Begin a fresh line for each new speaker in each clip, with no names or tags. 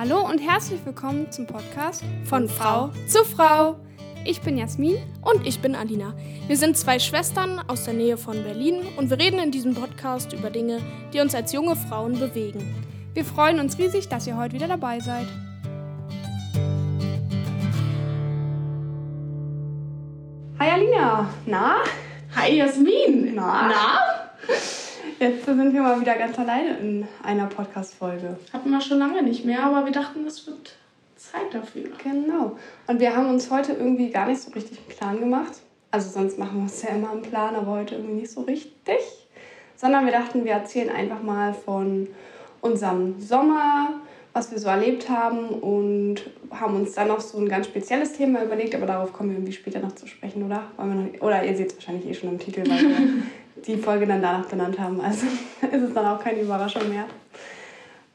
Hallo und herzlich willkommen zum Podcast von Frau zu Frau. Ich bin Jasmin
und ich bin Alina. Wir sind zwei Schwestern aus der Nähe von Berlin und wir reden in diesem Podcast über Dinge, die uns als junge Frauen bewegen.
Wir freuen uns riesig, dass ihr heute wieder dabei seid. Hi Alina, na?
Hi Jasmin,
na?
Na?
Jetzt sind wir mal wieder ganz alleine in einer Podcast-Folge.
Hatten wir schon lange nicht mehr, aber wir dachten, es wird Zeit dafür.
Genau. Und wir haben uns heute irgendwie gar nicht so richtig einen Plan gemacht. Also sonst machen wir uns ja immer einen Plan, aber heute irgendwie nicht so richtig. Sondern wir dachten, wir erzählen einfach mal von unserem Sommer, was wir so erlebt haben und haben uns dann noch so ein ganz spezielles Thema überlegt, aber darauf kommen wir irgendwie später noch zu sprechen, oder? Noch, oder ihr seht es wahrscheinlich eh schon im Titel, weil wir die Folge dann danach benannt haben. Also ist es dann auch keine Überraschung mehr.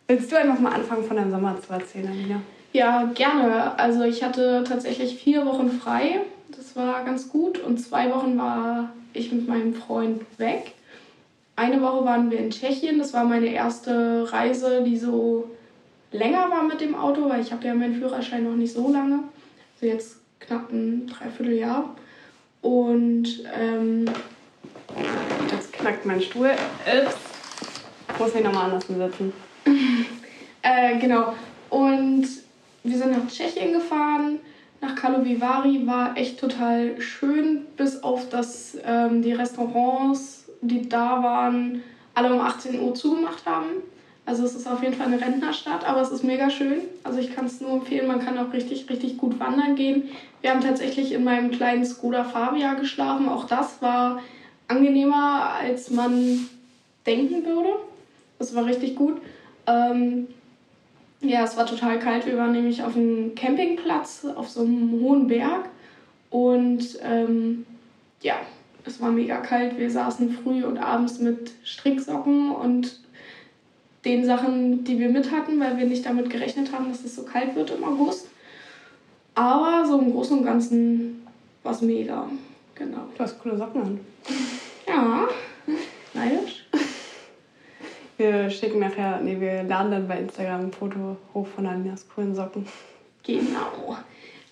Willst du einfach mal anfangen, von deinem Sommer zu erzählen, Alina?
Ja, gerne. Also ich hatte tatsächlich vier Wochen frei. Das war ganz gut. Und zwei Wochen war ich mit meinem Freund weg. Eine Woche waren wir in Tschechien. Das war meine erste Reise, die so länger war mit dem Auto, weil ich habe ja meinen Führerschein noch nicht so lange. Also jetzt knapp ein Dreivierteljahr. Und ähm,
knackt mein Stuhl. Ups. Muss ich nochmal anders setzen.
äh, genau. Und wir sind nach Tschechien gefahren. Nach Karlovy war echt total schön, bis auf dass ähm, die Restaurants, die da waren, alle um 18 Uhr zugemacht haben. Also es ist auf jeden Fall eine Rentnerstadt, aber es ist mega schön. Also ich kann es nur empfehlen, man kann auch richtig, richtig gut wandern gehen. Wir haben tatsächlich in meinem kleinen Skoda Fabia geschlafen. Auch das war angenehmer, als man denken würde. Das war richtig gut. Ähm, ja, es war total kalt. Wir waren nämlich auf einem Campingplatz auf so einem hohen Berg. Und ähm, ja, es war mega kalt. Wir saßen früh und abends mit Stricksocken und den Sachen, die wir mit hatten, weil wir nicht damit gerechnet haben, dass es so kalt wird im August. Aber so im Großen und Ganzen war es mega. Genau.
Du hast coole Socken an.
Ja, neidisch.
Wir schicken nachher, nee, wir laden dann bei Instagram ein Foto hoch von Alinas coolen Socken.
Genau.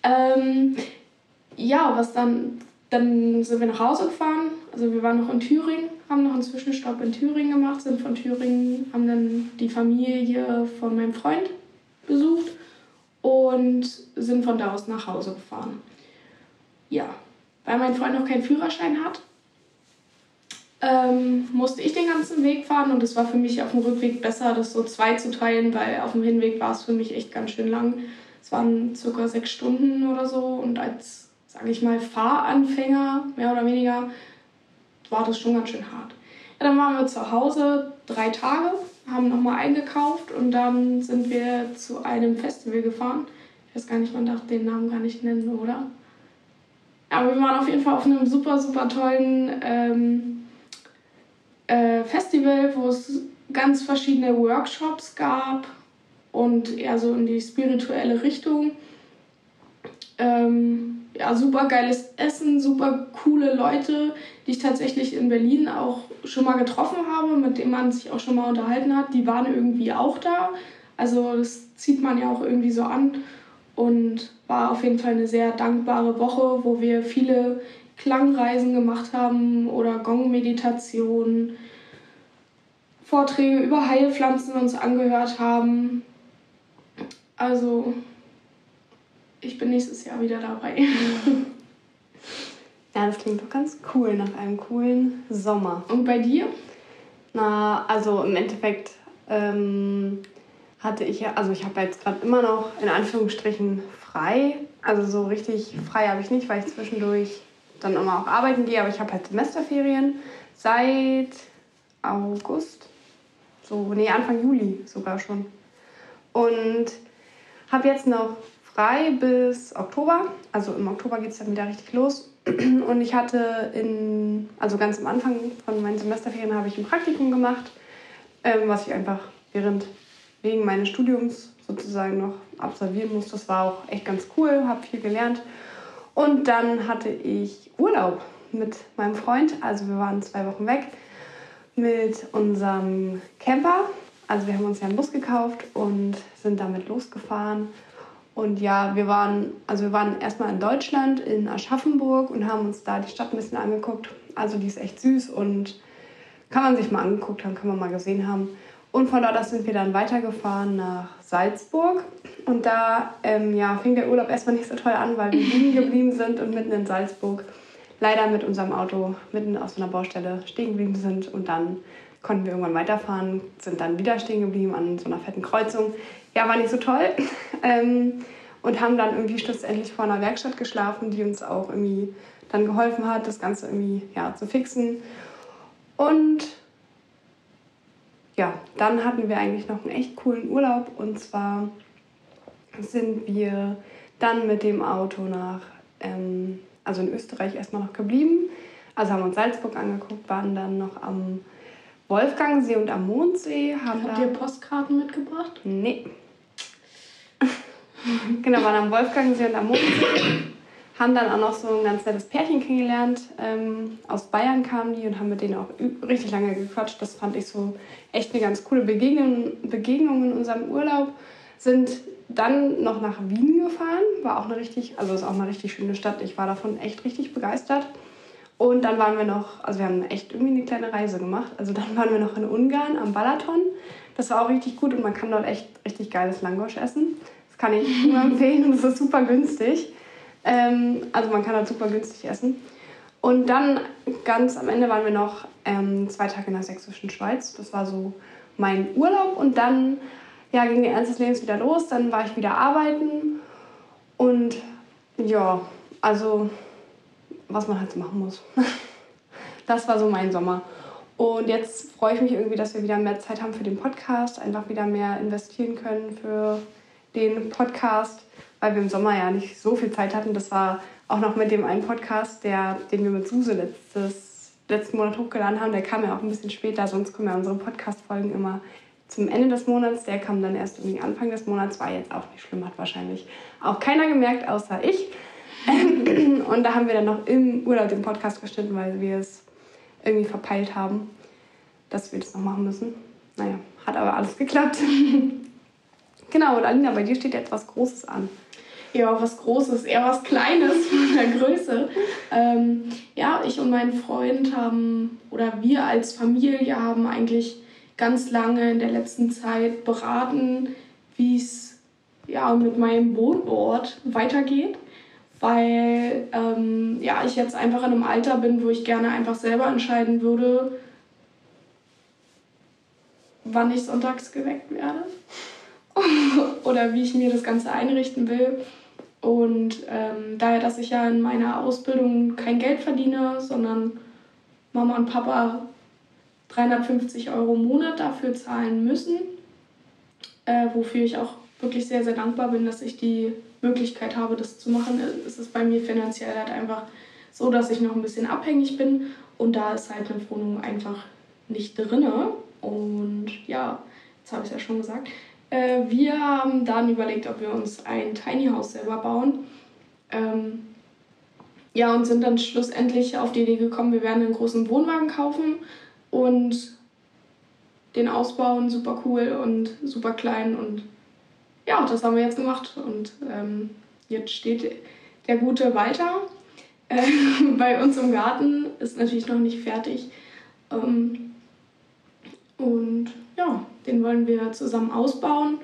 Ähm, ja, was dann, dann sind wir nach Hause gefahren. Also wir waren noch in Thüringen haben noch einen Zwischenstopp in Thüringen gemacht, sind von Thüringen, haben dann die Familie von meinem Freund besucht und sind von da aus nach Hause gefahren. Ja, weil mein Freund noch keinen Führerschein hat, ähm, musste ich den ganzen Weg fahren und es war für mich auf dem Rückweg besser, das so zwei zu teilen, weil auf dem Hinweg war es für mich echt ganz schön lang. Es waren circa sechs Stunden oder so und als, sage ich mal, Fahranfänger, mehr oder weniger, war das schon ganz schön hart. Ja, dann waren wir zu Hause drei Tage, haben nochmal eingekauft und dann sind wir zu einem Festival gefahren. Ich weiß gar nicht, man darf den Namen gar nicht nennen, oder? Aber wir waren auf jeden Fall auf einem super, super tollen ähm, äh, Festival, wo es ganz verschiedene Workshops gab und eher so in die spirituelle Richtung. Ähm, ja, super geiles Essen, super coole Leute, die ich tatsächlich in Berlin auch schon mal getroffen habe, mit denen man sich auch schon mal unterhalten hat. Die waren irgendwie auch da. Also das zieht man ja auch irgendwie so an. Und war auf jeden Fall eine sehr dankbare Woche, wo wir viele Klangreisen gemacht haben oder Gong-Meditationen, Vorträge über Heilpflanzen uns angehört haben. Also ich bin nächstes Jahr wieder dabei.
ja, das klingt doch ganz cool nach einem coolen Sommer.
Und bei dir?
Na, also im Endeffekt ähm, hatte ich ja, also ich habe jetzt gerade immer noch in Anführungsstrichen frei. Also so richtig frei habe ich nicht, weil ich zwischendurch dann immer auch arbeiten gehe, aber ich habe halt Semesterferien seit August. So, nee, Anfang Juli sogar schon. Und habe jetzt noch frei bis Oktober. Also im Oktober geht es dann wieder richtig los. Und ich hatte in, also ganz am Anfang von meinen Semesterferien habe ich ein Praktikum gemacht, ähm, was ich einfach während, wegen meines Studiums sozusagen noch absolvieren musste. Das war auch echt ganz cool, habe viel gelernt. Und dann hatte ich Urlaub mit meinem Freund. Also wir waren zwei Wochen weg mit unserem Camper. Also wir haben uns ja einen Bus gekauft und sind damit losgefahren. Und ja, wir waren, also wir waren erstmal in Deutschland, in Aschaffenburg und haben uns da die Stadt ein bisschen angeguckt. Also die ist echt süß und kann man sich mal angeguckt haben, kann man mal gesehen haben. Und von dort aus sind wir dann weitergefahren nach Salzburg. Und da ähm, ja, fing der Urlaub erstmal nicht so toll an, weil wir liegen geblieben sind und mitten in Salzburg leider mit unserem Auto mitten auf so einer Baustelle stehen geblieben sind. Und dann konnten wir irgendwann weiterfahren, sind dann wieder stehen geblieben an so einer fetten Kreuzung. Ja, war nicht so toll. ähm, und haben dann irgendwie schlussendlich vor einer Werkstatt geschlafen, die uns auch irgendwie dann geholfen hat, das Ganze irgendwie ja, zu fixen. Und ja, dann hatten wir eigentlich noch einen echt coolen Urlaub und zwar sind wir dann mit dem Auto nach, ähm, also in Österreich erstmal noch geblieben. Also haben uns Salzburg angeguckt, waren dann noch am Wolfgangsee und am Mondsee.
Haben Habt ihr Postkarten mitgebracht?
Nee. genau, waren am Wolfgangsee und am Mondsee haben dann auch noch so ein ganz nettes Pärchen kennengelernt. Ähm, aus Bayern kamen die und haben mit denen auch richtig lange gequatscht. Das fand ich so echt eine ganz coole Begegnung, Begegnung in unserem Urlaub. Sind dann noch nach Wien gefahren, war auch eine richtig, also ist auch eine richtig schöne Stadt. Ich war davon echt richtig begeistert. Und dann waren wir noch, also wir haben echt irgendwie eine kleine Reise gemacht. Also dann waren wir noch in Ungarn am Balaton. Das war auch richtig gut und man kann dort echt richtig geiles Langosch essen. Das kann ich nur empfehlen und es ist super günstig. Ähm, also man kann halt super günstig essen. Und dann ganz am Ende waren wir noch ähm, zwei Tage in der sächsischen Schweiz. Das war so mein Urlaub. Und dann ja, ging der Ernst des Lebens wieder los. Dann war ich wieder arbeiten. Und ja, also was man halt so machen muss. das war so mein Sommer. Und jetzt freue ich mich irgendwie, dass wir wieder mehr Zeit haben für den Podcast, einfach wieder mehr investieren können für den Podcast weil wir im Sommer ja nicht so viel Zeit hatten. Das war auch noch mit dem einen Podcast, der, den wir mit Suse letztes, letzten Monat hochgeladen haben. Der kam ja auch ein bisschen später, sonst kommen ja unsere Podcast-Folgen immer zum Ende des Monats. Der kam dann erst irgendwie Anfang des Monats, war jetzt auch nicht schlimm, hat wahrscheinlich auch keiner gemerkt, außer ich. Und da haben wir dann noch im Urlaub den Podcast geschnitten, weil wir es irgendwie verpeilt haben, dass wir das noch machen müssen. Naja, hat aber alles geklappt. genau, und Alina, bei dir steht jetzt was Großes an
ja, was Großes, eher was Kleines von der Größe. Ähm, ja, ich und mein Freund haben, oder wir als Familie haben eigentlich ganz lange in der letzten Zeit beraten, wie es ja, mit meinem Wohnort weitergeht. Weil ähm, ja, ich jetzt einfach in einem Alter bin, wo ich gerne einfach selber entscheiden würde, wann ich sonntags geweckt werde oder wie ich mir das Ganze einrichten will. Und ähm, daher, dass ich ja in meiner Ausbildung kein Geld verdiene, sondern Mama und Papa 350 Euro im Monat dafür zahlen müssen, äh, wofür ich auch wirklich sehr, sehr dankbar bin, dass ich die Möglichkeit habe, das zu machen, ist es bei mir finanziell halt einfach so, dass ich noch ein bisschen abhängig bin und da ist halt eine Wohnung einfach nicht drin. Und ja, jetzt habe ich es ja schon gesagt. Äh, wir haben dann überlegt, ob wir uns ein Tiny House selber bauen. Ähm, ja, und sind dann schlussendlich auf die Idee gekommen, wir werden einen großen Wohnwagen kaufen und den ausbauen, super cool und super klein. Und ja, das haben wir jetzt gemacht. Und ähm, jetzt steht der gute Walter äh, bei uns im Garten, ist natürlich noch nicht fertig. Ähm, und ja, den wollen wir zusammen ausbauen,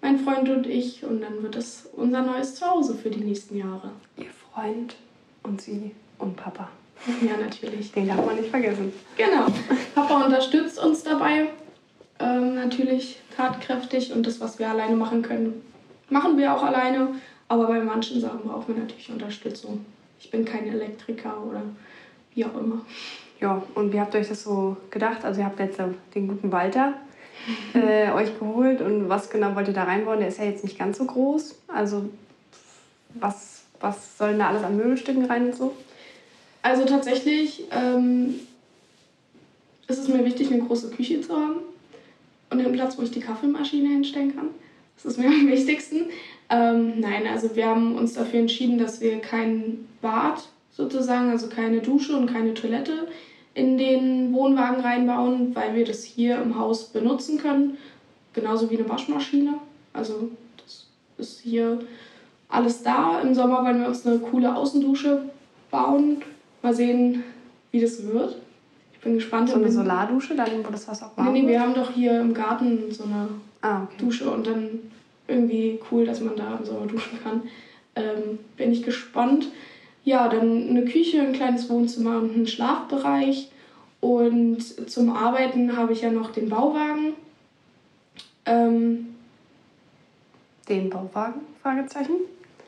mein Freund und ich. Und dann wird das unser neues Zuhause für die nächsten Jahre.
Ihr Freund und Sie und Papa.
Ja, natürlich.
Den darf man nicht vergessen.
Genau. Papa unterstützt uns dabei. Ähm, natürlich tatkräftig und das, was wir alleine machen können, machen wir auch alleine. Aber bei manchen Sachen brauchen wir natürlich Unterstützung. Ich bin kein Elektriker oder wie auch immer.
Ja, und wie habt ihr euch das so gedacht? Also ihr habt jetzt den guten Walter, äh, euch geholt und was genau wollt ihr da reinbauen? Der ist ja jetzt nicht ganz so groß. Also was, was soll denn da alles an Möbelstücken rein und so?
Also tatsächlich ähm, ist es mir wichtig, eine große Küche zu haben und einen Platz, wo ich die Kaffeemaschine hinstellen kann. Das ist mir am wichtigsten. Ähm, nein, also wir haben uns dafür entschieden, dass wir kein Bad sozusagen, also keine Dusche und keine Toilette in den Wohnwagen reinbauen, weil wir das hier im Haus benutzen können genauso wie eine Waschmaschine. Also das ist hier alles da. Im Sommer wollen wir uns eine coole Außendusche bauen. Mal sehen, wie das wird. Ich bin gespannt.
So eine Solardusche, dann wo das Wasser auch warm
Nee, nee, wir haben doch hier im Garten so eine
ah, okay.
Dusche und dann irgendwie cool, dass man da im Sommer duschen kann. Ähm, bin ich gespannt. Ja, dann eine Küche, ein kleines Wohnzimmer und einen Schlafbereich. Und zum Arbeiten habe ich ja noch den Bauwagen. Ähm,
den Bauwagen? Fragezeichen.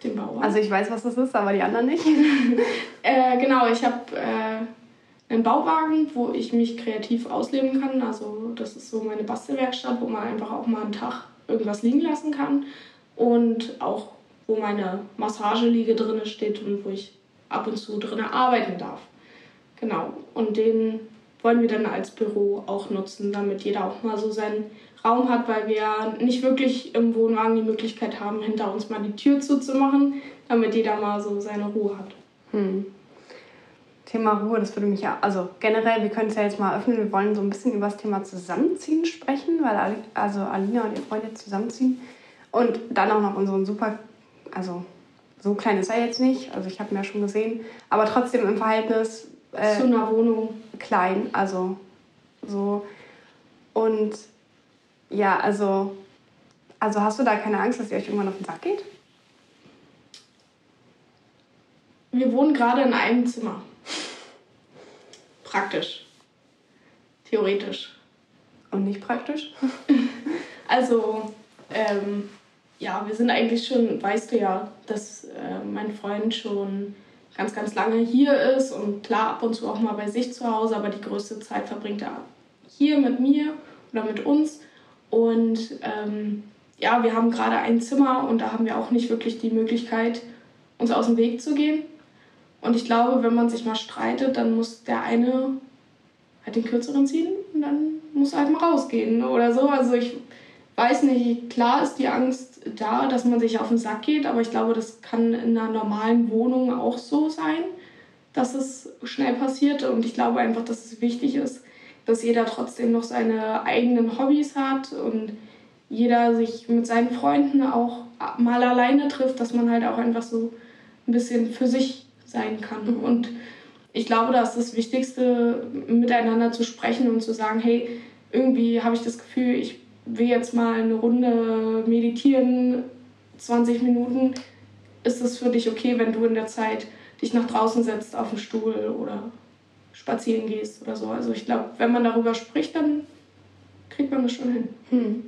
Den Bauwagen.
Also ich weiß, was das ist, aber die anderen nicht.
äh, genau, ich habe äh, einen Bauwagen, wo ich mich kreativ ausleben kann. Also das ist so meine Bastelwerkstatt, wo man einfach auch mal einen Tag irgendwas liegen lassen kann. Und auch wo meine Massageliege drin steht und wo ich ab und zu drin arbeiten darf. Genau. Und den wollen wir dann als Büro auch nutzen, damit jeder auch mal so seinen Raum hat, weil wir nicht wirklich im Wohnwagen die Möglichkeit haben, hinter uns mal die Tür zuzumachen, damit jeder mal so seine Ruhe hat.
Hm. Thema Ruhe, das würde mich ja, also generell, wir können es ja jetzt mal öffnen, wir wollen so ein bisschen über das Thema Zusammenziehen sprechen, weil also Alina und ihr Freund jetzt zusammenziehen und dann auch noch unseren super, also so klein ist er jetzt nicht, also ich habe ihn ja schon gesehen, aber trotzdem im Verhältnis
äh, zu einer Wohnung
klein, also so und ja, also, also hast du da keine Angst, dass ihr euch irgendwann auf den Sack geht?
Wir wohnen gerade in einem Zimmer. Praktisch. Theoretisch.
Und nicht praktisch?
also, ähm, ja, wir sind eigentlich schon, weißt du ja, dass äh, mein Freund schon ganz, ganz lange hier ist und klar ab und zu auch mal bei sich zu Hause, aber die größte Zeit verbringt er hier mit mir oder mit uns. Und ähm, ja, wir haben gerade ein Zimmer und da haben wir auch nicht wirklich die Möglichkeit, uns aus dem Weg zu gehen. Und ich glaube, wenn man sich mal streitet, dann muss der eine halt den kürzeren ziehen und dann muss er halt mal rausgehen oder so. Also ich weiß nicht, klar ist die Angst da, dass man sich auf den Sack geht, aber ich glaube, das kann in einer normalen Wohnung auch so sein, dass es schnell passiert. Und ich glaube einfach, dass es wichtig ist, dass jeder trotzdem noch seine eigenen Hobbys hat und jeder sich mit seinen Freunden auch mal alleine trifft, dass man halt auch einfach so ein bisschen für sich sein kann. Mhm. Und ich glaube, da ist das Wichtigste, miteinander zu sprechen und zu sagen, hey, irgendwie habe ich das Gefühl, ich will jetzt mal eine Runde meditieren, 20 Minuten. Ist es für dich okay, wenn du in der Zeit dich nach draußen setzt auf den Stuhl oder spazieren gehst oder so. Also ich glaube, wenn man darüber spricht, dann kriegt man das schon hin.
Hm.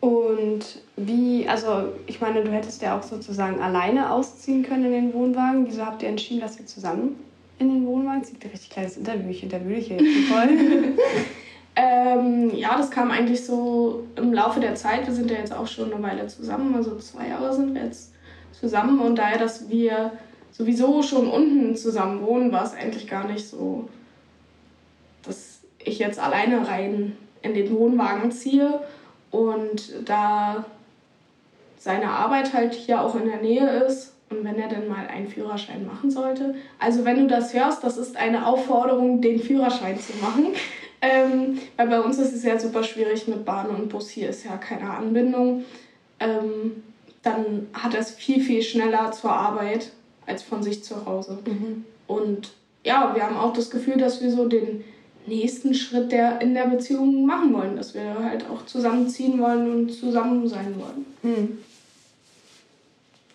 Und wie, also ich meine, du hättest ja auch sozusagen alleine ausziehen können in den Wohnwagen. Wieso habt ihr entschieden, dass ihr zusammen in den Wohnwagen zieht? Ein richtig kleines Interview, ich interviewe dich hier jetzt voll.
ähm, ja, das kam eigentlich so im Laufe der Zeit. Wir sind ja jetzt auch schon eine Weile zusammen, also zwei Jahre sind wir jetzt zusammen. Und daher, dass wir sowieso schon unten zusammen wohnen, war es eigentlich gar nicht so, dass ich jetzt alleine rein in den Wohnwagen ziehe und da seine Arbeit halt hier auch in der Nähe ist und wenn er dann mal einen Führerschein machen sollte. Also wenn du das hörst, das ist eine Aufforderung, den Führerschein zu machen. Ähm, weil bei uns ist es ja super schwierig mit Bahn und Bus. Hier ist ja keine Anbindung. Ähm, dann hat er es viel, viel schneller zur Arbeit als von sich zu Hause. Mhm. Und ja, wir haben auch das Gefühl, dass wir so den nächsten Schritt der, in der Beziehung machen wollen, dass wir halt auch zusammenziehen wollen und zusammen sein wollen. Mhm.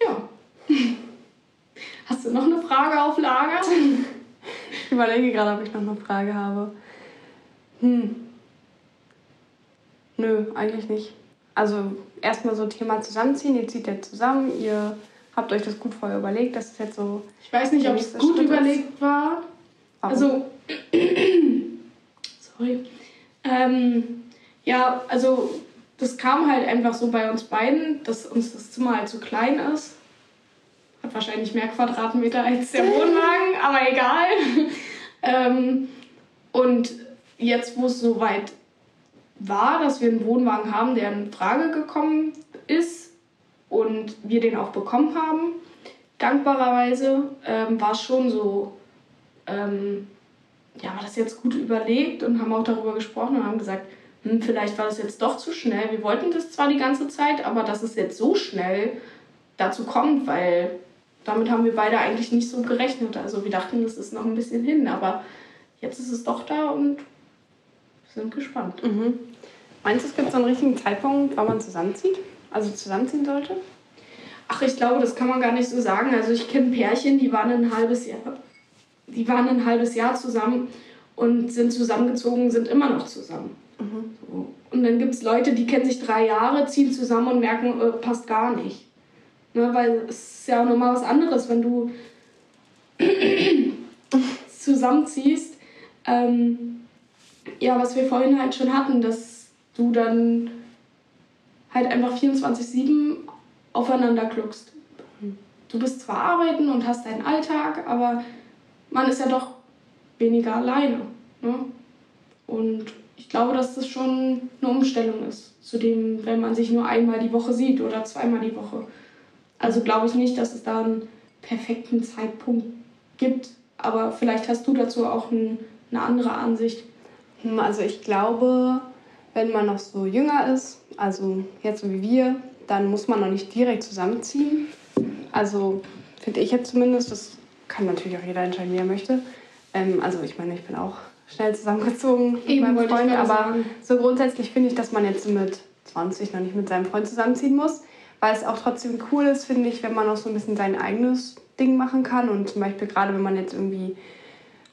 Ja. Hast du noch eine Frage auf Lager?
Ich überlege gerade, ob ich noch eine Frage habe. Hm. Nö, eigentlich nicht. Also erstmal so Thema zusammenziehen, ihr zieht ja zusammen, ihr Habt euch das gut vorher überlegt? Das ist jetzt so.
Ich weiß nicht, ob es gut Schritt überlegt ist. war. Warum? Also. sorry. Ähm, ja, also das kam halt einfach so bei uns beiden, dass uns das Zimmer halt zu so klein ist. Hat wahrscheinlich mehr Quadratmeter als der Wohnwagen, aber egal. ähm, und jetzt, wo es soweit war, dass wir einen Wohnwagen haben, der in Frage gekommen ist, und wir den auch bekommen haben, dankbarerweise, ähm, war es schon so, ähm, ja, war das jetzt gut überlegt und haben auch darüber gesprochen und haben gesagt, hm, vielleicht war das jetzt doch zu schnell. Wir wollten das zwar die ganze Zeit, aber dass es jetzt so schnell dazu kommt, weil damit haben wir beide eigentlich nicht so gerechnet. Also wir dachten, das ist noch ein bisschen hin, aber jetzt ist es doch da und sind gespannt.
Mhm. Meinst du, es gibt so einen richtigen Zeitpunkt, wann man zusammenzieht? Also zusammenziehen sollte?
Ach, ich glaube, das kann man gar nicht so sagen. Also ich kenne Pärchen, die waren ein halbes Jahr, die waren ein halbes Jahr zusammen und sind zusammengezogen, sind immer noch zusammen. Mhm. So. Und dann gibt es Leute, die kennen sich drei Jahre, ziehen zusammen und merken, äh, passt gar nicht. Ne, weil es ist ja auch nochmal was anderes, wenn du zusammenziehst. Ähm, ja, was wir vorhin halt schon hatten, dass du dann halt einfach 24-7 aufeinander kluckst. Du bist zwar arbeiten und hast deinen Alltag, aber man ist ja doch weniger alleine. Ne? Und ich glaube, dass das schon eine Umstellung ist, zu dem, wenn man sich nur einmal die Woche sieht oder zweimal die Woche. Also glaube ich nicht, dass es da einen perfekten Zeitpunkt gibt, aber vielleicht hast du dazu auch ein, eine andere Ansicht.
Hm, also ich glaube, wenn man noch so jünger ist, also jetzt so wie wir, dann muss man noch nicht direkt zusammenziehen. Also finde ich jetzt zumindest, das kann natürlich auch jeder entscheiden, wie er möchte. Ähm, also ich meine, ich bin auch schnell zusammengezogen mit meinem Freund, aber sagen. so grundsätzlich finde ich, dass man jetzt mit 20 noch nicht mit seinem Freund zusammenziehen muss, weil es auch trotzdem cool ist, finde ich, wenn man auch so ein bisschen sein eigenes Ding machen kann und zum Beispiel gerade wenn man jetzt irgendwie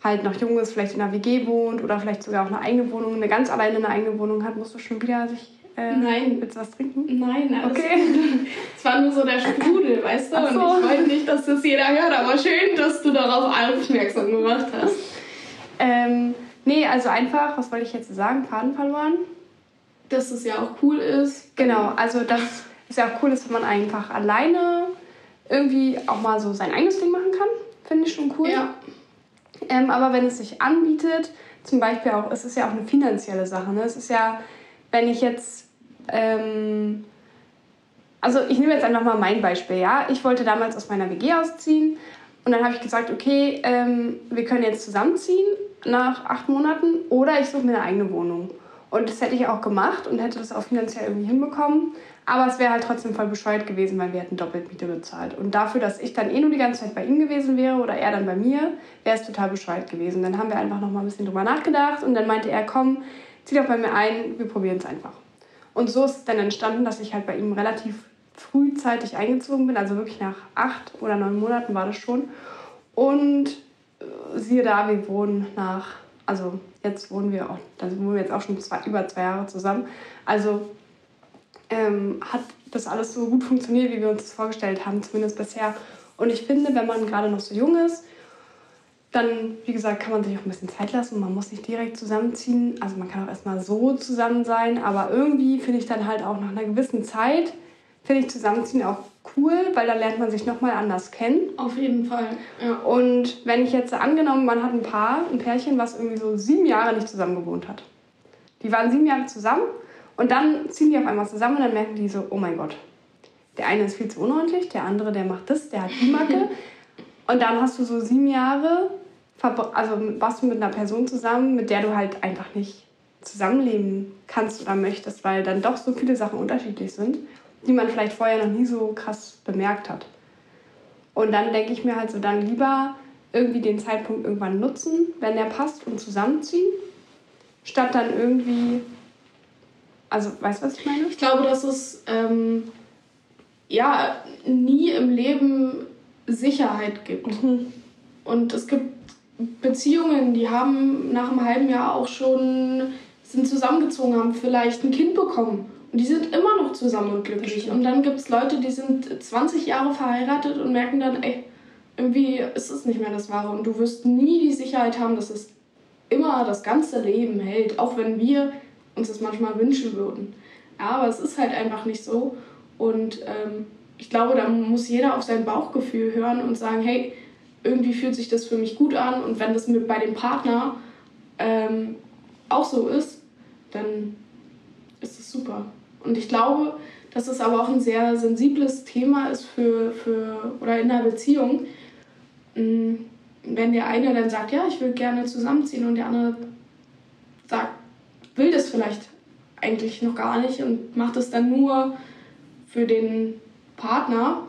halt noch jung ist, vielleicht in einer WG wohnt oder vielleicht sogar auch eine eigene Wohnung, eine ganz alleine eine eigene Wohnung hat, musst du schon wieder sich äh,
Nein.
Willst du was trinken?
Nein, alles okay. Es war nur so der Sprudel, weißt du? So. Und ich wollte nicht, dass das jeder hört, aber schön, dass du darauf aufmerksam gemacht hast.
Ähm, nee, also einfach, was wollte ich jetzt sagen? Faden verloren?
Dass es ja auch cool ist.
Genau, also dass es ja auch cool ist, wenn man einfach alleine irgendwie auch mal so sein eigenes Ding machen kann. Finde ich schon cool. Ja. Ähm, aber wenn es sich anbietet, zum Beispiel auch, es ist ja auch eine finanzielle Sache. Ne? Es ist ja, wenn ich jetzt ähm, also ich nehme jetzt einfach mal mein Beispiel, ja. Ich wollte damals aus meiner WG ausziehen und dann habe ich gesagt, okay, ähm, wir können jetzt zusammenziehen nach acht Monaten oder ich suche mir eine eigene Wohnung. Und das hätte ich auch gemacht und hätte das auch finanziell irgendwie hinbekommen. Aber es wäre halt trotzdem voll bescheuert gewesen, weil wir hätten doppelt Miete bezahlt. Und dafür, dass ich dann eh nur die ganze Zeit bei ihm gewesen wäre oder er dann bei mir, wäre es total bescheuert gewesen. Dann haben wir einfach noch mal ein bisschen drüber nachgedacht und dann meinte er, komm, zieh doch bei mir ein, wir probieren es einfach. Und so ist es dann entstanden, dass ich halt bei ihm relativ frühzeitig eingezogen bin, also wirklich nach acht oder neun Monaten war das schon. Und äh, siehe da, wir wohnen nach, also jetzt wohnen wir auch, da wohnen wir jetzt auch schon zwei, über zwei Jahre zusammen. Also ähm, hat das alles so gut funktioniert, wie wir uns das vorgestellt haben, zumindest bisher. Und ich finde, wenn man gerade noch so jung ist dann, wie gesagt, kann man sich auch ein bisschen Zeit lassen. Man muss nicht direkt zusammenziehen. Also man kann auch erstmal so zusammen sein. Aber irgendwie finde ich dann halt auch nach einer gewissen Zeit, finde ich Zusammenziehen auch cool, weil da lernt man sich nochmal anders kennen.
Auf jeden Fall, ja.
Und wenn ich jetzt angenommen, man hat ein Paar, ein Pärchen, was irgendwie so sieben Jahre nicht zusammen gewohnt hat. Die waren sieben Jahre zusammen und dann ziehen die auf einmal zusammen und dann merken die so, oh mein Gott, der eine ist viel zu unordentlich, der andere, der macht das, der hat die Macke. Und dann hast du so sieben Jahre, also warst du mit einer Person zusammen, mit der du halt einfach nicht zusammenleben kannst oder möchtest, weil dann doch so viele Sachen unterschiedlich sind, die man vielleicht vorher noch nie so krass bemerkt hat. Und dann denke ich mir halt so, dann lieber irgendwie den Zeitpunkt irgendwann nutzen, wenn der passt und zusammenziehen, statt dann irgendwie, also weißt du, was ich meine?
Ich glaube, dass es ähm, ja nie im Leben Sicherheit gibt. Mhm. Und es gibt Beziehungen, die haben nach einem halben Jahr auch schon, sind zusammengezogen, haben vielleicht ein Kind bekommen. Die sind immer noch zusammen und glücklich. Und dann gibt es Leute, die sind 20 Jahre verheiratet und merken dann, ey, irgendwie ist es nicht mehr das Wahre. Und du wirst nie die Sicherheit haben, dass es immer das ganze Leben hält, auch wenn wir uns das manchmal wünschen würden. Ja, aber es ist halt einfach nicht so. Und ähm, ich glaube, da muss jeder auf sein Bauchgefühl hören und sagen, hey, irgendwie fühlt sich das für mich gut an und wenn das mit bei dem Partner ähm, auch so ist, dann ist es super. Und ich glaube, dass es aber auch ein sehr sensibles Thema ist für, für oder in einer Beziehung. Mm, wenn der eine dann sagt, ja, ich will gerne zusammenziehen und der andere sagt, will das vielleicht eigentlich noch gar nicht und macht es dann nur für den Partner,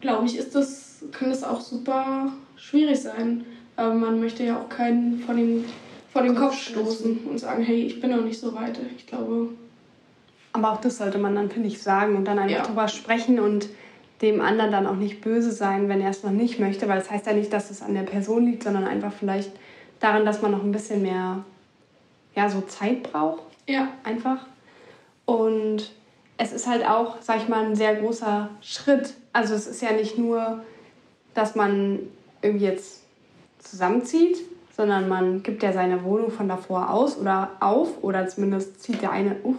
glaube ich, ist das, kann das auch super schwierig sein. Aber man möchte ja auch keinen von den, vor den Kopf stoßen und sagen, hey, ich bin noch nicht so weit. Ich glaube.
Aber auch das sollte man dann, finde ich, sagen und dann einfach ja. drüber sprechen und dem anderen dann auch nicht böse sein, wenn er es noch nicht möchte, weil es das heißt ja nicht, dass es an der Person liegt, sondern einfach vielleicht daran, dass man noch ein bisschen mehr ja, so Zeit braucht.
Ja.
Einfach. Und es ist halt auch, sag ich mal, ein sehr großer Schritt. Also es ist ja nicht nur, dass man irgendwie jetzt zusammenzieht, sondern man gibt ja seine Wohnung von davor aus oder auf oder zumindest zieht der eine, uh,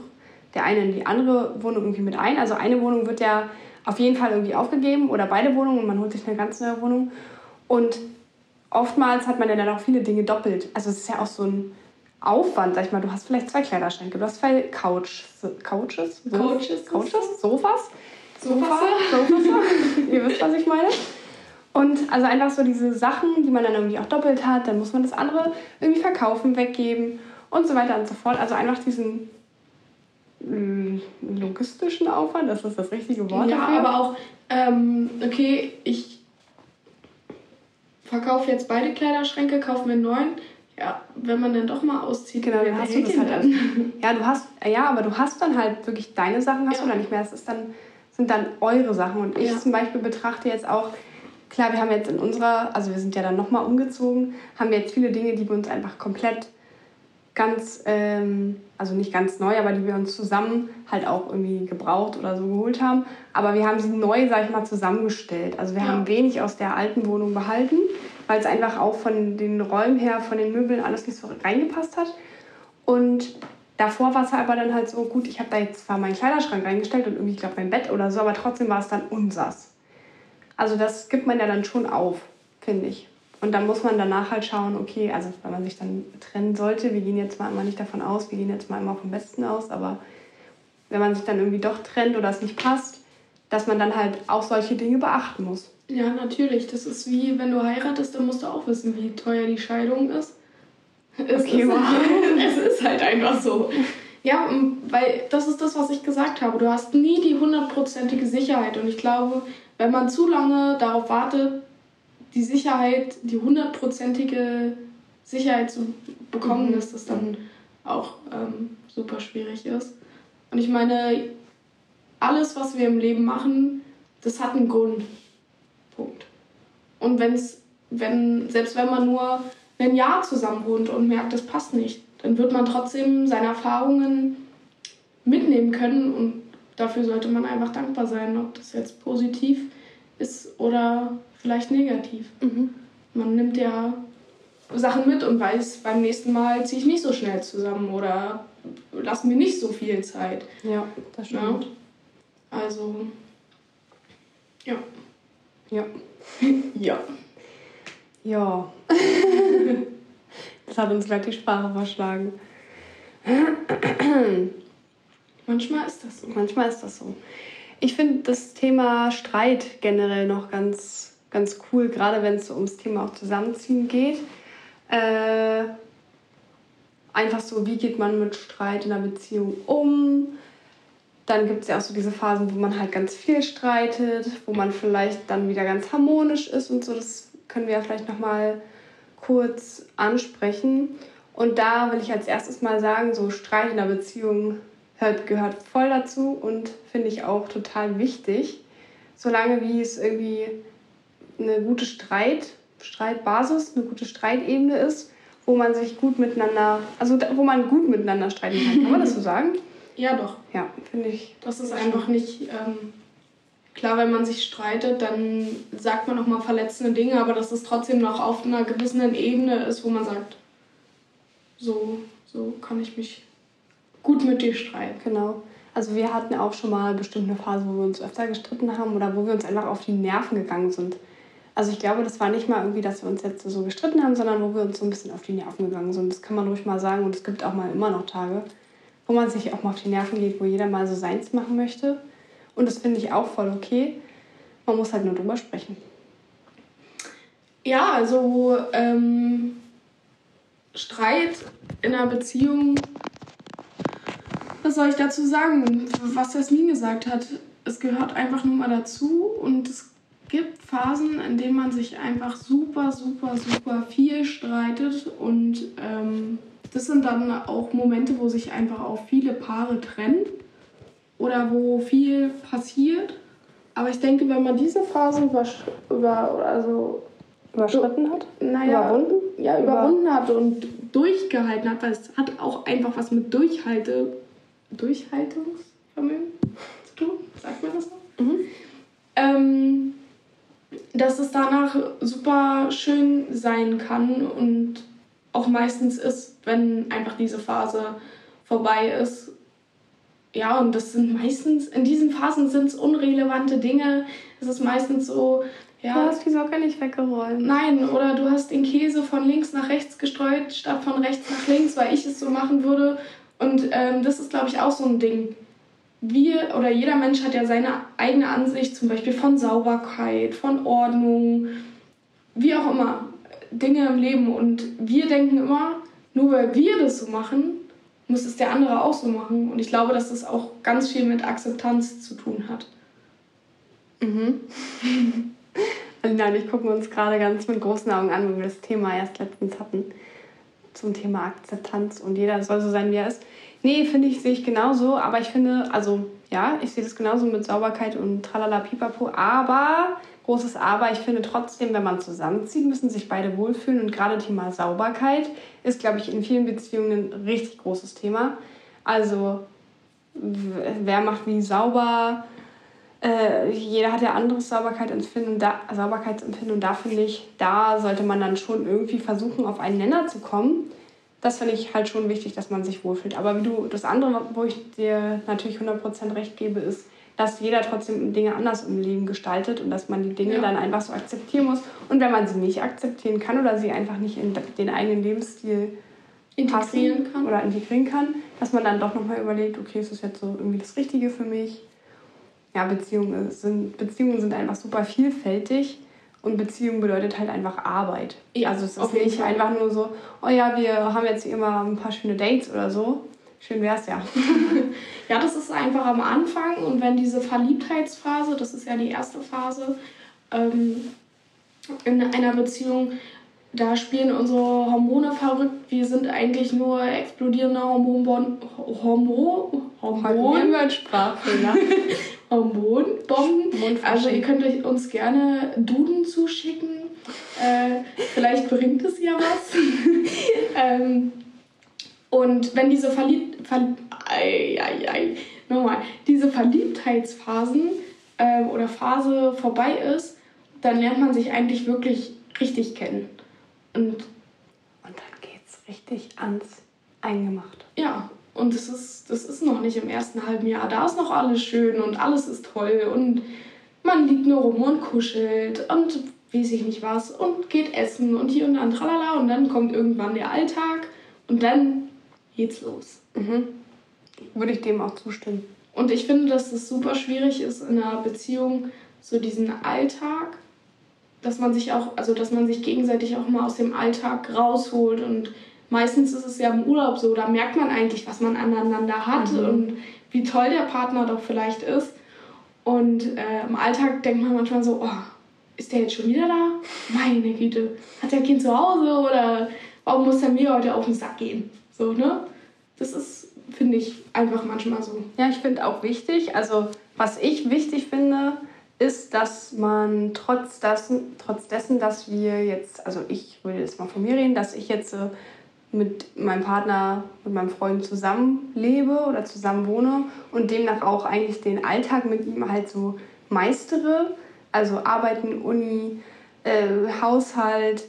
der eine in die andere Wohnung irgendwie mit ein. Also eine Wohnung wird ja auf jeden Fall irgendwie aufgegeben oder beide Wohnungen und man holt sich eine ganz neue Wohnung. Und oftmals hat man ja dann auch viele Dinge doppelt. Also es ist ja auch so ein Aufwand, sag ich mal. Du hast vielleicht zwei Kleiderschränke, du hast zwei Couch, Couches,
so, Couches,
Couches, Sofas, Sofas, Sofas. Ihr wisst, was ich meine. Und also einfach so diese Sachen, die man dann irgendwie auch doppelt hat, dann muss man das andere irgendwie verkaufen, weggeben und so weiter und so fort. Also einfach diesen logistischen Aufwand, das ist das richtige Wort.
Ja, dafür. aber auch, ähm, okay, ich verkaufe jetzt beide Kleiderschränke, kaufe mir einen neuen. Ja, wenn man dann doch mal auszieht,
genau, dann hast du das halt alles. Ja, du hast, ja, aber du hast dann halt wirklich deine Sachen, hast ja. du dann nicht mehr. Das ist dann, sind dann eure Sachen. Und ich ja. zum Beispiel betrachte jetzt auch, klar, wir haben jetzt in unserer, also wir sind ja dann nochmal umgezogen, haben wir jetzt viele Dinge, die wir uns einfach komplett ganz, ähm, also nicht ganz neu, aber die wir uns zusammen halt auch irgendwie gebraucht oder so geholt haben. Aber wir haben sie neu, sag ich mal, zusammengestellt. Also wir ja. haben wenig aus der alten Wohnung behalten, weil es einfach auch von den Räumen her, von den Möbeln alles nicht so reingepasst hat. Und davor war es aber dann halt so, gut, ich habe da jetzt zwar meinen Kleiderschrank reingestellt und irgendwie, ich glaube, mein Bett oder so, aber trotzdem war es dann unsers. Also das gibt man ja dann schon auf, finde ich. Und dann muss man danach halt schauen, okay, also wenn man sich dann trennen sollte, wir gehen jetzt mal immer nicht davon aus, wir gehen jetzt mal immer vom Besten aus, aber wenn man sich dann irgendwie doch trennt oder es nicht passt, dass man dann halt auch solche Dinge beachten muss.
Ja, natürlich. Das ist wie, wenn du heiratest, dann musst du auch wissen, wie teuer die Scheidung ist. Es, okay, ist, wow. es ist halt einfach so. Ja, weil das ist das, was ich gesagt habe. Du hast nie die hundertprozentige Sicherheit. Und ich glaube, wenn man zu lange darauf wartet, die Sicherheit, die hundertprozentige Sicherheit zu bekommen, mhm. dass das dann auch ähm, super schwierig ist. Und ich meine, alles, was wir im Leben machen, das hat einen Grund. Punkt. Und wenn's, wenn, selbst wenn man nur ein Jahr zusammen wohnt und merkt, das passt nicht, dann wird man trotzdem seine Erfahrungen mitnehmen können und dafür sollte man einfach dankbar sein, ob das jetzt positiv ist oder vielleicht negativ. Mhm. Man nimmt ja Sachen mit und weiß, beim nächsten Mal ziehe ich nicht so schnell zusammen oder lassen mir nicht so viel Zeit.
Ja, das stimmt. Ja?
Also, ja.
Ja.
ja.
Ja. das hat uns gleich die Sprache verschlagen.
Manchmal ist das so.
Manchmal ist das so. Ich finde das Thema Streit generell noch ganz, ganz cool, gerade wenn es so ums Thema auch Zusammenziehen geht. Äh, einfach so, wie geht man mit Streit in einer Beziehung um? Dann gibt es ja auch so diese Phasen, wo man halt ganz viel streitet, wo man vielleicht dann wieder ganz harmonisch ist und so. Das können wir ja vielleicht nochmal kurz ansprechen. Und da will ich als erstes mal sagen, so Streit in der Beziehung hört, gehört voll dazu und finde ich auch total wichtig. Solange wie es irgendwie eine gute Streit, Streitbasis, eine gute Streitebene ist, wo man sich gut miteinander, also wo man gut miteinander streiten kann. Kann man das so sagen?
Ja, doch.
Ja, finde ich.
Das ist einfach nicht. Ähm, klar, wenn man sich streitet, dann sagt man auch mal verletzende Dinge, aber dass es trotzdem noch auf einer gewissen Ebene ist, wo man sagt, so, so kann ich mich gut mit dir streiten.
Genau. Also wir hatten auch schon mal bestimmt eine Phase, wo wir uns öfter gestritten haben oder wo wir uns einfach auf die Nerven gegangen sind. Also ich glaube, das war nicht mal irgendwie, dass wir uns jetzt so gestritten haben, sondern wo wir uns so ein bisschen auf die Nerven gegangen sind. Das kann man ruhig mal sagen und es gibt auch mal immer noch Tage, wo man sich auch mal auf die Nerven geht, wo jeder mal so seins machen möchte. Und das finde ich auch voll okay. Man muss halt nur drüber sprechen.
Ja, also ähm, Streit in einer Beziehung was soll ich dazu sagen? Was Jasmin gesagt hat, es gehört einfach nur mal dazu und es gibt Phasen, in denen man sich einfach super, super, super viel streitet und ähm, das sind dann auch Momente, wo sich einfach auch viele Paare trennen oder wo viel passiert. Aber ich denke, wenn man diese Phase über, über also
überschritten hat,
naja, überwunden, ja, überwunden hat und durchgehalten hat, weil es hat auch einfach was mit Durchhalte, Durchhaltungsvermögen zu tun, sagt man das so? Mhm. Ähm, dass es danach super schön sein kann und auch meistens ist, wenn einfach diese Phase vorbei ist. Ja, und das sind meistens, in diesen Phasen sind es unrelevante Dinge. Es ist meistens so, ja.
Du hast die Socke nicht weggeräumt.
Nein, oder du hast den Käse von links nach rechts gestreut, statt von rechts nach links, weil ich es so machen würde. Und ähm, das ist, glaube ich, auch so ein Ding. Wir oder jeder Mensch hat ja seine eigene Ansicht, zum Beispiel von Sauberkeit, von Ordnung, wie auch immer. Dinge im Leben. Und wir denken immer, nur weil wir das so machen, muss es der andere auch so machen. Und ich glaube, dass das auch ganz viel mit Akzeptanz zu tun hat.
Mhm. Alina und ich gucken uns gerade ganz mit großen Augen an, wo wir das Thema erst letztens hatten. Zum Thema Akzeptanz und jeder soll so sein, wie er ist. Nee, finde ich, sehe ich genauso. Aber ich finde, also ja, ich sehe das genauso mit Sauberkeit und tralala pipapo. Aber großes Aber. Ich finde trotzdem, wenn man zusammenzieht, müssen sich beide wohlfühlen. Und gerade Thema Sauberkeit ist, glaube ich, in vielen Beziehungen ein richtig großes Thema. Also, wer macht wie sauber? Äh, jeder hat ja anderes Sauberkeitsempfinden. Da, Sauberkeitsempfinden. Und da finde ich, da sollte man dann schon irgendwie versuchen, auf einen Nenner zu kommen. Das finde ich halt schon wichtig, dass man sich wohlfühlt. Aber wie du, das andere, wo ich dir natürlich 100% recht gebe, ist, dass jeder trotzdem Dinge anders im Leben gestaltet und dass man die Dinge ja. dann einfach so akzeptieren muss. Und wenn man sie nicht akzeptieren kann oder sie einfach nicht in den eigenen Lebensstil integrieren kann oder integrieren kann, dass man dann doch nochmal überlegt, okay, ist das jetzt so irgendwie das Richtige für mich? Ja, Beziehungen sind, Beziehungen sind einfach super vielfältig und Beziehung bedeutet halt einfach Arbeit. Ja, also es ist nicht Fall. einfach nur so, oh ja, wir haben jetzt immer ein paar schöne Dates oder so, Schön wär's ja.
ja, das ist einfach am Anfang und wenn diese Verliebtheitsphase, das ist ja die erste Phase ähm, in einer Beziehung, da spielen unsere Hormone verrückt. Wir sind eigentlich nur explodierende Hormonbomben. Hormon, Hormon, Sprachfehler. Hormonbomben. Also ihr könnt euch uns gerne Duden zuschicken. Äh, vielleicht bringt es ja was. ähm, und wenn diese Verlieb Ver ei, ei, ei. Nochmal, diese Verliebtheitsphasen äh, oder Phase vorbei ist, dann lernt man sich eigentlich wirklich richtig kennen. Und, und
dann geht's richtig ans Eingemacht.
Ja, und das ist, das ist noch nicht im ersten halben Jahr. Da ist noch alles schön und alles ist toll und man liegt nur rum und kuschelt und weiß ich nicht was und geht essen und hier und da und tralala und dann kommt irgendwann der Alltag und dann geht's los.
Mhm. Würde ich dem auch zustimmen.
Und ich finde, dass es super schwierig ist in einer Beziehung, so diesen Alltag, dass man sich auch, also dass man sich gegenseitig auch mal aus dem Alltag rausholt. Und meistens ist es ja im Urlaub so, da merkt man eigentlich, was man aneinander hat mhm. und wie toll der Partner doch vielleicht ist. Und äh, im Alltag denkt man manchmal so, oh, ist der jetzt schon wieder da? Meine Güte, hat der Kind zu Hause oder warum muss er mir heute auf den Sack gehen? So, ne? Das ist, finde ich, einfach manchmal so.
Ja, ich finde auch wichtig, also was ich wichtig finde, ist, dass man trotz dessen, trotz dessen, dass wir jetzt, also ich würde jetzt mal von mir reden, dass ich jetzt äh, mit meinem Partner, mit meinem Freund zusammenlebe oder zusammen wohne und demnach auch eigentlich den Alltag mit ihm halt so meistere. Also Arbeiten, Uni, äh, Haushalt,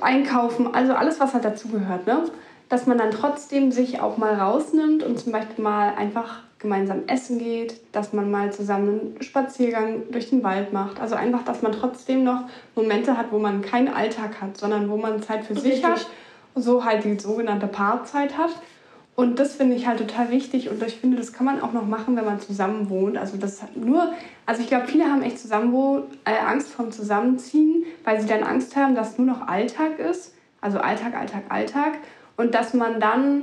einkaufen, also alles, was halt dazugehört, ne? Dass man dann trotzdem sich auch mal rausnimmt und zum Beispiel mal einfach gemeinsam essen geht, dass man mal zusammen einen Spaziergang durch den Wald macht. Also einfach, dass man trotzdem noch Momente hat, wo man keinen Alltag hat, sondern wo man Zeit für Richtig. sich hat, so halt die sogenannte Paarzeit hat und das finde ich halt total wichtig und ich finde, das kann man auch noch machen, wenn man zusammen wohnt. Also das nur, also ich glaube, viele haben echt zusammen äh, Angst vorm Zusammenziehen, weil sie dann Angst haben, dass nur noch Alltag ist. Also Alltag, Alltag, Alltag. Und dass man dann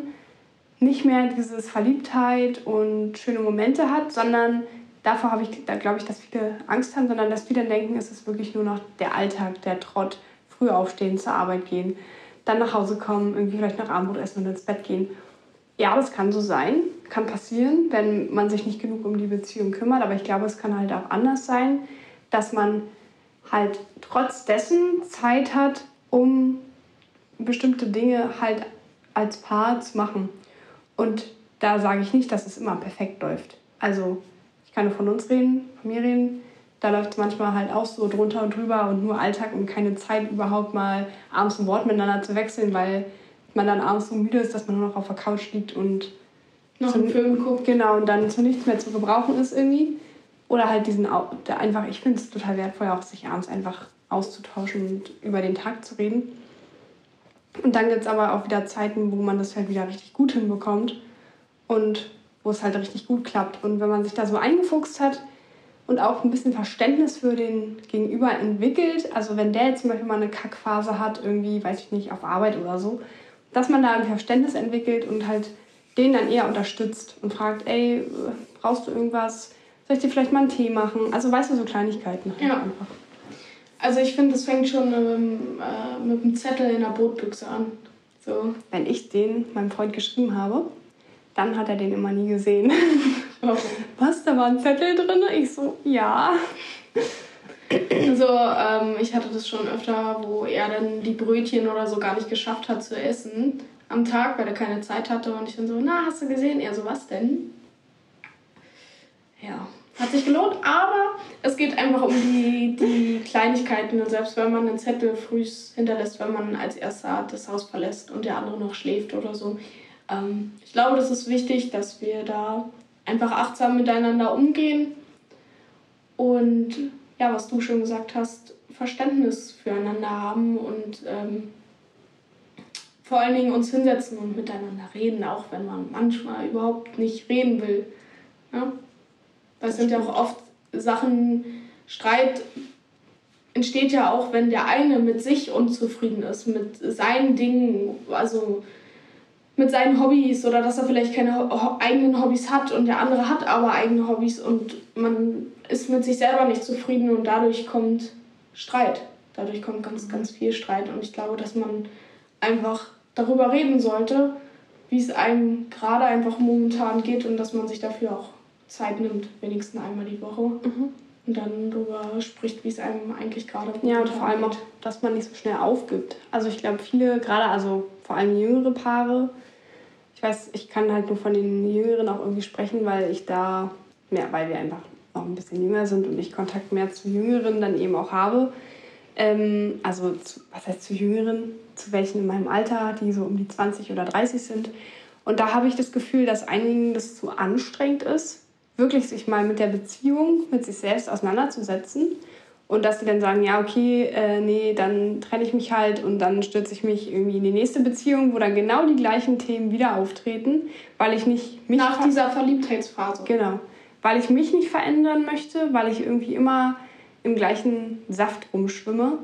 nicht mehr dieses Verliebtheit und schöne Momente hat, sondern davor habe ich, da glaube ich, dass viele Angst haben, sondern dass viele denken, es ist wirklich nur noch der Alltag, der Trott, früh aufstehen, zur Arbeit gehen, dann nach Hause kommen, irgendwie vielleicht noch Abendbrot essen und ins Bett gehen. Ja, das kann so sein, kann passieren, wenn man sich nicht genug um die Beziehung kümmert, aber ich glaube, es kann halt auch anders sein, dass man halt trotz dessen Zeit hat, um bestimmte Dinge halt als Paar zu machen. Und da sage ich nicht, dass es immer perfekt läuft. Also ich kann nur von uns reden, von mir reden. Da läuft es manchmal halt auch so drunter und drüber und nur Alltag und keine Zeit überhaupt mal abends ein Wort miteinander zu wechseln, weil man dann abends so müde ist, dass man nur noch auf der Couch liegt und noch einen Film guckt. Genau, und dann zu nichts mehr zu gebrauchen ist irgendwie. Oder halt diesen, der einfach, ich finde es total wertvoll, auch sich abends einfach auszutauschen und über den Tag zu reden. Und dann gibt es aber auch wieder Zeiten, wo man das halt wieder richtig gut hinbekommt und wo es halt richtig gut klappt. Und wenn man sich da so eingefuchst hat und auch ein bisschen Verständnis für den Gegenüber entwickelt, also wenn der jetzt zum Beispiel mal eine Kackphase hat, irgendwie, weiß ich nicht, auf Arbeit oder so, dass man da ein Verständnis entwickelt und halt den dann eher unterstützt und fragt, ey, brauchst du irgendwas? Soll ich dir vielleicht mal einen Tee machen? Also weißt du, so Kleinigkeiten halt ja. einfach.
Also ich finde, das fängt schon ähm, äh, mit einem Zettel in der Brotbüchse an. So.
Wenn ich den meinem Freund geschrieben habe, dann hat er den immer nie gesehen. Warum? Was, da war ein Zettel drin? Ich so, ja.
Also ähm, ich hatte das schon öfter, wo er dann die Brötchen oder so gar nicht geschafft hat zu essen am Tag, weil er keine Zeit hatte. Und ich dann so, na, hast du gesehen? Er so, was denn? Ja, hat sich gelohnt, aber es geht einfach um die, die Kleinigkeiten. Und selbst wenn man einen Zettel früh hinterlässt, wenn man als erster das Haus verlässt und der andere noch schläft oder so. Ähm, ich glaube, das ist wichtig, dass wir da einfach achtsam miteinander umgehen. Und ja, was du schon gesagt hast, Verständnis füreinander haben und ähm, vor allen Dingen uns hinsetzen und miteinander reden, auch wenn man manchmal überhaupt nicht reden will. Ja? Weil es sind ja auch oft Sachen, Streit entsteht ja auch, wenn der eine mit sich unzufrieden ist, mit seinen Dingen, also mit seinen Hobbys oder dass er vielleicht keine eigenen Hobbys hat und der andere hat aber eigene Hobbys und man ist mit sich selber nicht zufrieden und dadurch kommt Streit. Dadurch kommt ganz, ganz viel Streit und ich glaube, dass man einfach darüber reden sollte, wie es einem gerade einfach momentan geht und dass man sich dafür auch Zeit nimmt, wenigstens einmal die Woche. Mhm. Und dann darüber spricht, wie es einem eigentlich gerade
geht. Ja, und vor allem auch, dass man nicht so schnell aufgibt. Also ich glaube, viele, gerade also vor allem jüngere Paare, ich weiß, ich kann halt nur von den Jüngeren auch irgendwie sprechen, weil ich da, mehr, weil wir einfach noch ein bisschen jünger sind und ich Kontakt mehr zu Jüngeren dann eben auch habe. Ähm, also, zu, was heißt zu Jüngeren? Zu welchen in meinem Alter, die so um die 20 oder 30 sind. Und da habe ich das Gefühl, dass einigen das zu anstrengend ist, wirklich sich mal mit der Beziehung, mit sich selbst auseinanderzusetzen. Und dass sie dann sagen, ja, okay, äh, nee, dann trenne ich mich halt und dann stürze ich mich irgendwie in die nächste Beziehung, wo dann genau die gleichen Themen wieder auftreten, weil ich nicht
mich. Nach dieser Verliebtheitsphase.
Genau. Weil ich mich nicht verändern möchte, weil ich irgendwie immer im gleichen Saft rumschwimme.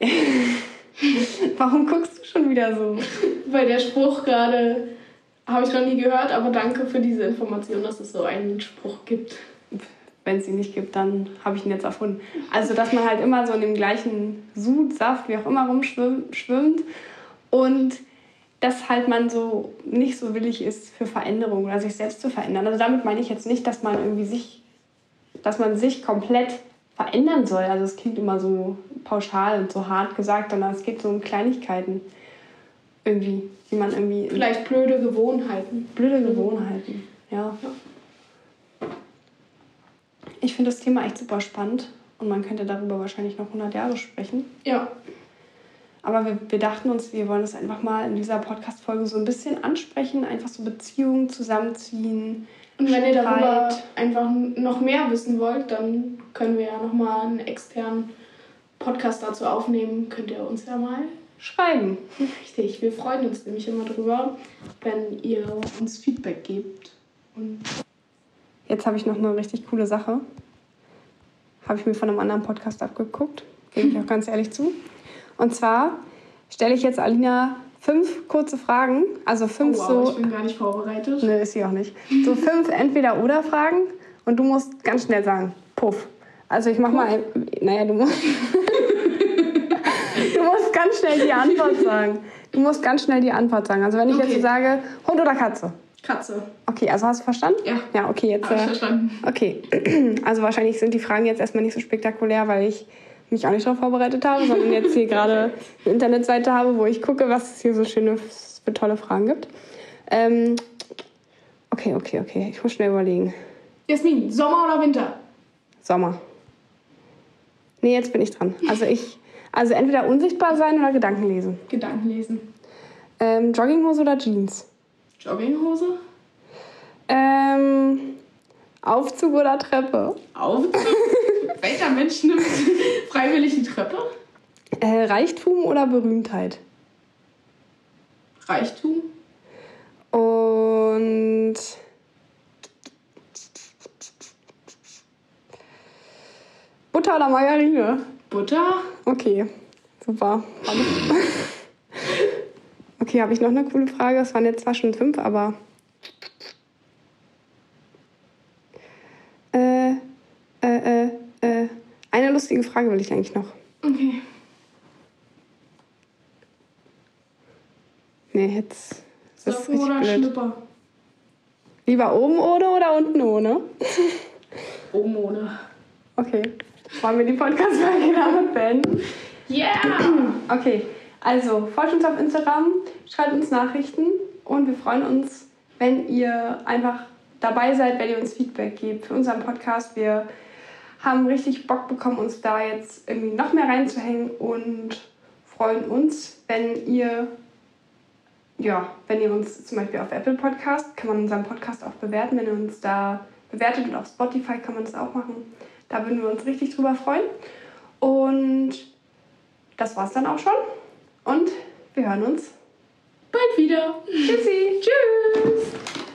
Warum guckst du schon wieder so?
Weil der Spruch gerade habe ich noch nie gehört, aber danke für diese Information, dass es so einen Spruch gibt.
Wenn es ihn nicht gibt, dann habe ich ihn jetzt erfunden. Also, dass man halt immer so in dem gleichen Sud, Saft, wie auch immer rumschwimmt und dass halt man so nicht so willig ist für Veränderung oder sich selbst zu verändern. Also damit meine ich jetzt nicht, dass man irgendwie sich, dass man sich komplett verändern soll. Also es klingt immer so pauschal und so hart gesagt, sondern es geht so um Kleinigkeiten irgendwie, wie man irgendwie.
Vielleicht blöde Gewohnheiten.
Blöde Gewohnheiten, ja. ja. Ich finde das Thema echt super spannend und man könnte darüber wahrscheinlich noch 100 Jahre sprechen. Ja. Aber wir, wir dachten uns, wir wollen das einfach mal in dieser Podcast-Folge so ein bisschen ansprechen, einfach so Beziehungen zusammenziehen.
Und wenn ihr darüber einfach noch mehr wissen wollt, dann können wir ja nochmal einen externen Podcast dazu aufnehmen. Könnt ihr uns ja mal schreiben. Richtig, wir freuen uns nämlich immer drüber, wenn ihr uns Feedback gebt. Und
Jetzt habe ich noch eine richtig coole Sache. Habe ich mir von einem anderen Podcast abgeguckt, gebe ich auch ganz ehrlich zu. Und zwar stelle ich jetzt Alina fünf kurze Fragen. Also fünf
Oh, wow,
so.
ich bin gar nicht vorbereitet.
Ne, ist sie auch nicht. So fünf Entweder-Oder-Fragen und du musst ganz schnell sagen. Puff. Also ich mach mal ein. Naja, du musst. Du musst ganz schnell die Antwort sagen. Du musst ganz schnell die Antwort sagen. Also wenn ich
Okay.
jetzt sage, Hund oder Katze?
Katze.
Okay, also hast du verstanden?
Ja.
Ja, okay, jetzt.
Hab ich
Äh,
verstanden.
okay. Also wahrscheinlich sind die Fragen jetzt erstmal nicht so spektakulär, weil ich mich auch nicht darauf vorbereitet habe, sondern jetzt hier gerade eine Internetseite habe, wo ich gucke, was es hier so schöne, für tolle Fragen gibt. Ähm, okay, okay, okay. Ich muss schnell überlegen.
Jasmin, Sommer oder Winter?
Sommer. Nee, jetzt bin ich dran. Also ich, also entweder unsichtbar sein oder Gedanken lesen.
Gedanken lesen.
Ähm, Jogginghose oder Jeans?
Jogginghose?
Ähm, Aufzug oder Treppe?
Aufzug? Welcher Mensch nimmt freiwillig die Treppe?
Äh, Reichtum oder Berühmtheit?
Reichtum?
Und Butter oder Margarine?
Butter?
Okay, super. Okay, habe ich noch eine coole Frage? Es waren jetzt zwar schon fünf, aber. Äh, äh, äh, äh. Eine lustige Frage will ich eigentlich noch.
Okay.
Nee, jetzt. Das ist
Socken
richtig
oder
blöd. Lieber oben ohne oder unten ohne?
Oben ohne.
Okay. Wollen wir die Podcast-Folge damit beenden?
Yeah!
Okay, also folgt uns auf Instagram, schreibt uns Nachrichten und wir freuen uns, wenn ihr einfach dabei seid, wenn ihr uns Feedback gebt für unseren Podcast. Wir haben richtig Bock bekommen, uns da jetzt irgendwie noch mehr reinzuhängen und freuen uns, wenn ihr ja, wenn ihr uns zum Beispiel auf Apple Podcast, kann man unseren Podcast auch bewerten, wenn ihr uns da bewertet und auf Spotify kann man das auch machen. Da würden wir uns richtig drüber freuen. Und das war's dann auch schon. Und wir hören uns.
Bald wieder.
Tschüssi.
Tschüss!